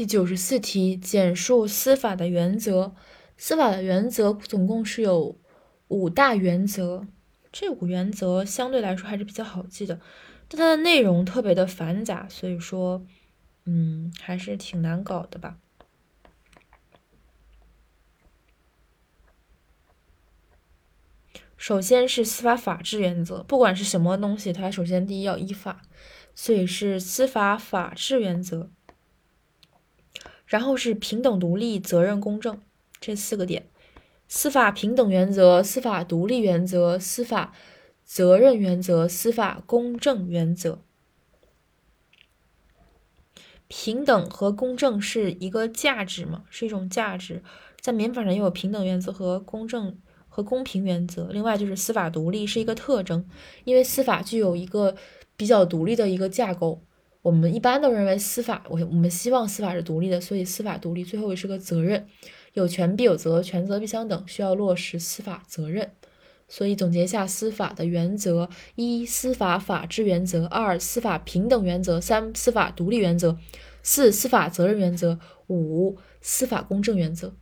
第九十四题，简述司法的原则。司法的原则总共是有五大原则，这五原则相对来说还是比较好记的，但它的内容特别的繁杂，所以说，嗯，还是挺难搞的吧。首先是司法法治原则，不管是什么东西，它首先第一要依法，所以是司法法治原则。然后是平等、独立、责任、公正这四个点，司法平等原则、司法独立原则、司法责任原则、司法公正原则。平等和公正是一个价值嘛，是一种价值，在民法上也有平等原则和公正和公平原则。另外就是司法独立是一个特征，因为司法具有一个比较独立的一个架构。我们一般都认为司法，我我们希望司法是独立的，所以司法独立最后也是个责任，有权必有责，权责必相等，需要落实司法责任。所以总结一下司法的原则：一、司法法治原则；二、司法平等原则；三、司法独立原则；四、司法责任原则；五、司法公正原则。